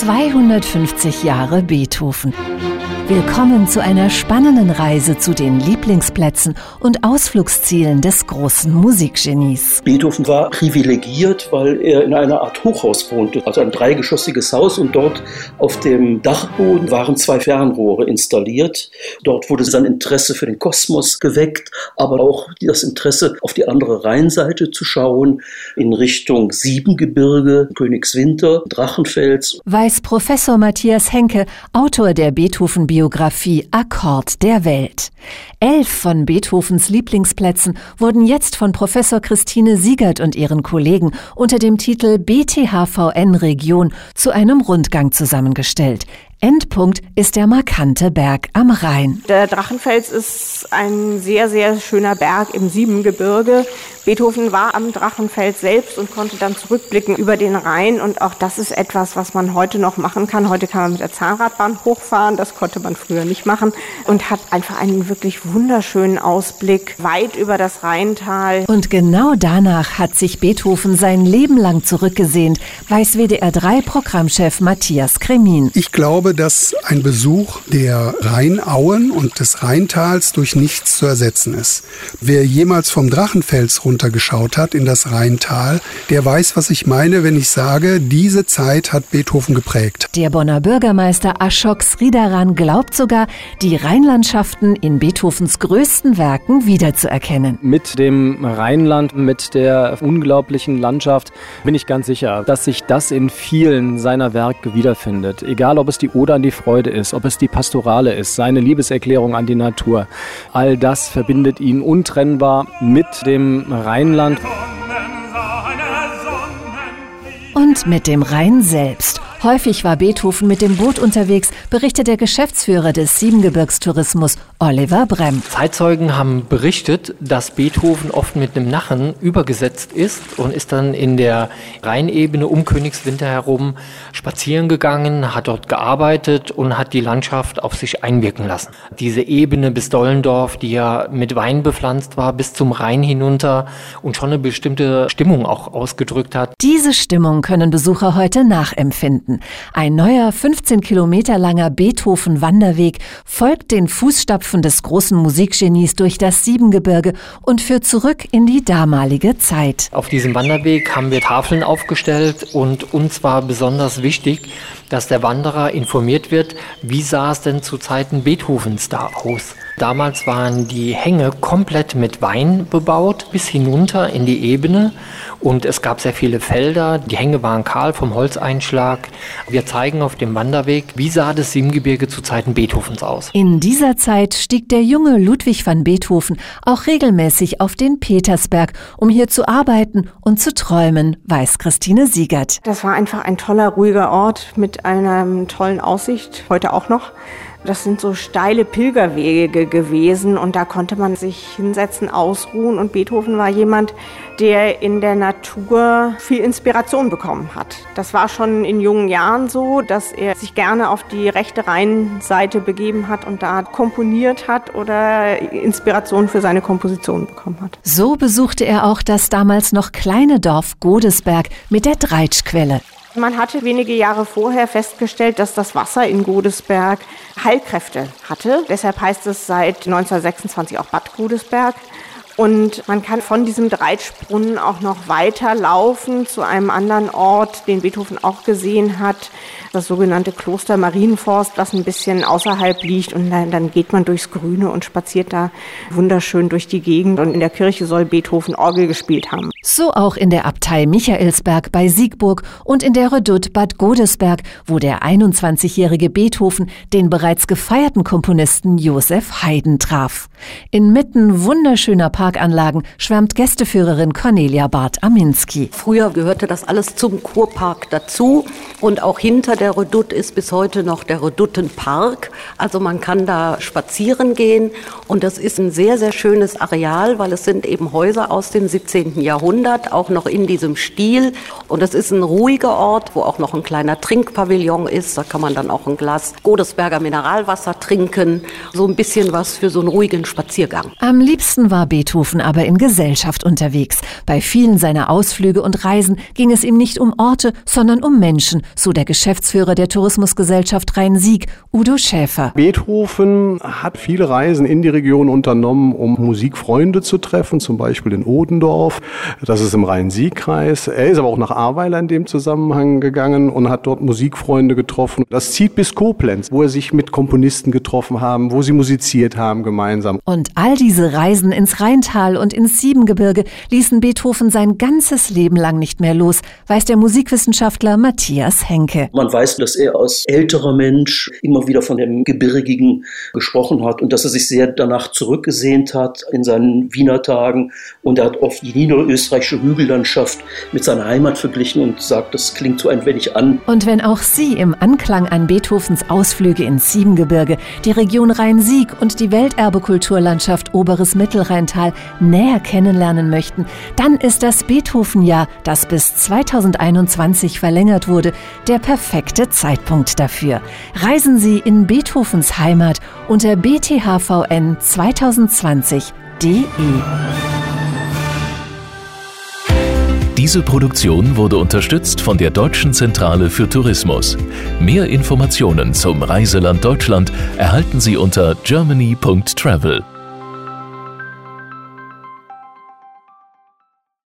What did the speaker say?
250 Jahre Beethoven. Willkommen zu einer spannenden Reise zu den Lieblingsplätzen und Ausflugszielen des großen Musikgenies. Beethoven war privilegiert, weil er in einer Art Hochhaus wohnte, also ein dreigeschossiges Haus und dort auf dem Dachboden waren zwei Fernrohre installiert. Dort wurde sein Interesse für den Kosmos geweckt, aber auch das Interesse auf die andere Rheinseite zu schauen, in Richtung Siebengebirge, Königswinter, Drachenfels. Weiß Professor Matthias Henke, Autor der Beethoven Biografie Akkord der Welt. Elf von Beethovens Lieblingsplätzen wurden jetzt von Professor Christine Siegert und ihren Kollegen unter dem Titel BTHVN Region zu einem Rundgang zusammengestellt. Endpunkt ist der markante Berg am Rhein. Der Drachenfels ist ein sehr, sehr schöner Berg im Siebengebirge. Beethoven war am Drachenfels selbst und konnte dann zurückblicken über den Rhein. Und auch das ist etwas, was man heute noch machen kann. Heute kann man mit der Zahnradbahn hochfahren. Das konnte man früher nicht machen. Und hat einfach einen wirklich wunderschönen Ausblick weit über das Rheintal. Und genau danach hat sich Beethoven sein Leben lang zurückgesehnt, weiß WDR 3 Programmchef Matthias Kremin. Ich glaube, dass ein Besuch der Rheinauen und des Rheintals durch nichts zu ersetzen ist. Wer jemals vom Drachenfels runtergeschaut hat in das Rheintal, der weiß, was ich meine, wenn ich sage, diese Zeit hat Beethoven geprägt. Der Bonner Bürgermeister Ashok Sridaran glaubt sogar, die Rheinlandschaften in Beethovens größten Werken wiederzuerkennen. Mit dem Rheinland, mit der unglaublichen Landschaft bin ich ganz sicher, dass sich das in vielen seiner Werke wiederfindet. Egal, ob es die Ode an die Freude ist, ob es die Pastorale ist, seine Liebeserklärung an die Natur. All das verbindet ihn untrennbar mit dem Rheinland. Und mit dem Rhein selbst. Häufig war Beethoven mit dem Boot unterwegs, berichtet der Geschäftsführer des Siebengebirgstourismus Oliver Brem. Zeitzeugen haben berichtet, dass Beethoven oft mit einem Nachen übergesetzt ist und ist dann in der Rheinebene um Königswinter herum spazieren gegangen, hat dort gearbeitet und hat die Landschaft auf sich einwirken lassen. Diese Ebene bis Dollendorf, die ja mit Wein bepflanzt war, bis zum Rhein hinunter und schon eine bestimmte Stimmung auch ausgedrückt hat. Diese Stimmung können Besucher heute nachempfinden. Ein neuer 15 Kilometer langer Beethoven-Wanderweg folgt den Fußstapfen des großen Musikgenies durch das Siebengebirge und führt zurück in die damalige Zeit. Auf diesem Wanderweg haben wir Tafeln aufgestellt und uns war besonders wichtig, dass der Wanderer informiert wird, wie sah es denn zu Zeiten Beethovens da aus. Damals waren die Hänge komplett mit Wein bebaut, bis hinunter in die Ebene. Und es gab sehr viele Felder. Die Hänge waren kahl vom Holzeinschlag. Wir zeigen auf dem Wanderweg, wie sah das Siebengebirge zu Zeiten Beethovens aus. In dieser Zeit stieg der junge Ludwig van Beethoven auch regelmäßig auf den Petersberg, um hier zu arbeiten und zu träumen, weiß Christine Siegert. Das war einfach ein toller, ruhiger Ort mit einer tollen Aussicht, heute auch noch. Das sind so steile Pilgerwege gewesen und da konnte man sich hinsetzen, ausruhen und Beethoven war jemand, der in der Natur viel Inspiration bekommen hat. Das war schon in jungen Jahren so, dass er sich gerne auf die rechte Rheinseite begeben hat und da komponiert hat oder Inspiration für seine Komposition bekommen hat. So besuchte er auch das damals noch kleine Dorf Godesberg mit der Dreitschquelle. Man hatte wenige Jahre vorher festgestellt, dass das Wasser in Godesberg Heilkräfte hatte. Deshalb heißt es seit 1926 auch Bad Godesberg. Und man kann von diesem Dreitschbrunnen auch noch weiter laufen zu einem anderen Ort, den Beethoven auch gesehen hat, das sogenannte Kloster Marienforst, was ein bisschen außerhalb liegt. Und dann, dann, geht man durchs Grüne und spaziert da wunderschön durch die Gegend. Und in der Kirche soll Beethoven Orgel gespielt haben. So auch in der Abtei Michaelsberg bei Siegburg und in der Redoute Bad Godesberg, wo der 21-jährige Beethoven den bereits gefeierten Komponisten Josef Haydn traf. Inmitten wunderschöner Parkanlagen schwärmt Gästeführerin Cornelia Barth-Aminski. Früher gehörte das alles zum Kurpark dazu und auch hinter der Redoute ist bis heute noch der Reduttenpark. Also man kann da spazieren gehen und das ist ein sehr, sehr schönes Areal, weil es sind eben Häuser aus dem 17. Jahrhundert Jahrhundert, auch noch in diesem Stil. Und es ist ein ruhiger Ort, wo auch noch ein kleiner Trinkpavillon ist. Da kann man dann auch ein Glas Godesberger Mineralwasser trinken. So ein bisschen was für so einen ruhigen Spaziergang. Am liebsten war Beethoven aber in Gesellschaft unterwegs. Bei vielen seiner Ausflüge und Reisen ging es ihm nicht um Orte, sondern um Menschen, so der Geschäftsführer der Tourismusgesellschaft Rhein-Sieg, Udo Schäfer. Beethoven hat viele Reisen in die Region unternommen, um Musikfreunde zu treffen, zum Beispiel in Odendorf. Das ist im Rhein-Sieg-Kreis. Er ist aber auch nach Ahrweiler in dem Zusammenhang gegangen und hat dort Musikfreunde getroffen. Das zieht bis Koblenz, wo er sich mit Komponisten getroffen haben, wo sie musiziert haben gemeinsam. Und all diese Reisen ins Rheintal und ins Siebengebirge ließen Beethoven sein ganzes Leben lang nicht mehr los, weiß der Musikwissenschaftler Matthias Henke. Man weiß, dass er als älterer Mensch immer wieder von dem Gebirgigen gesprochen hat und dass er sich sehr danach zurückgesehnt hat in seinen Wiener Tagen. Und er hat oft die niederösterreichische Hügellandschaft mit seiner Heimat verglichen und sagt, das klingt so ein wenig an. Und wenn auch Sie im Anklang an Beethovens Ausflüge ins Siebengebirge, die Region Rhein-Sieg und die Welterbekulturlandschaft Oberes Mittelrheintal näher kennenlernen möchten, dann ist das Beethoven-Jahr, das bis 2021 verlängert wurde, der perfekte Zeitpunkt dafür. Reisen Sie in Beethovens Heimat unter bthvn 2020.de. Diese Produktion wurde unterstützt von der Deutschen Zentrale für Tourismus. Mehr Informationen zum Reiseland Deutschland erhalten Sie unter germany.travel.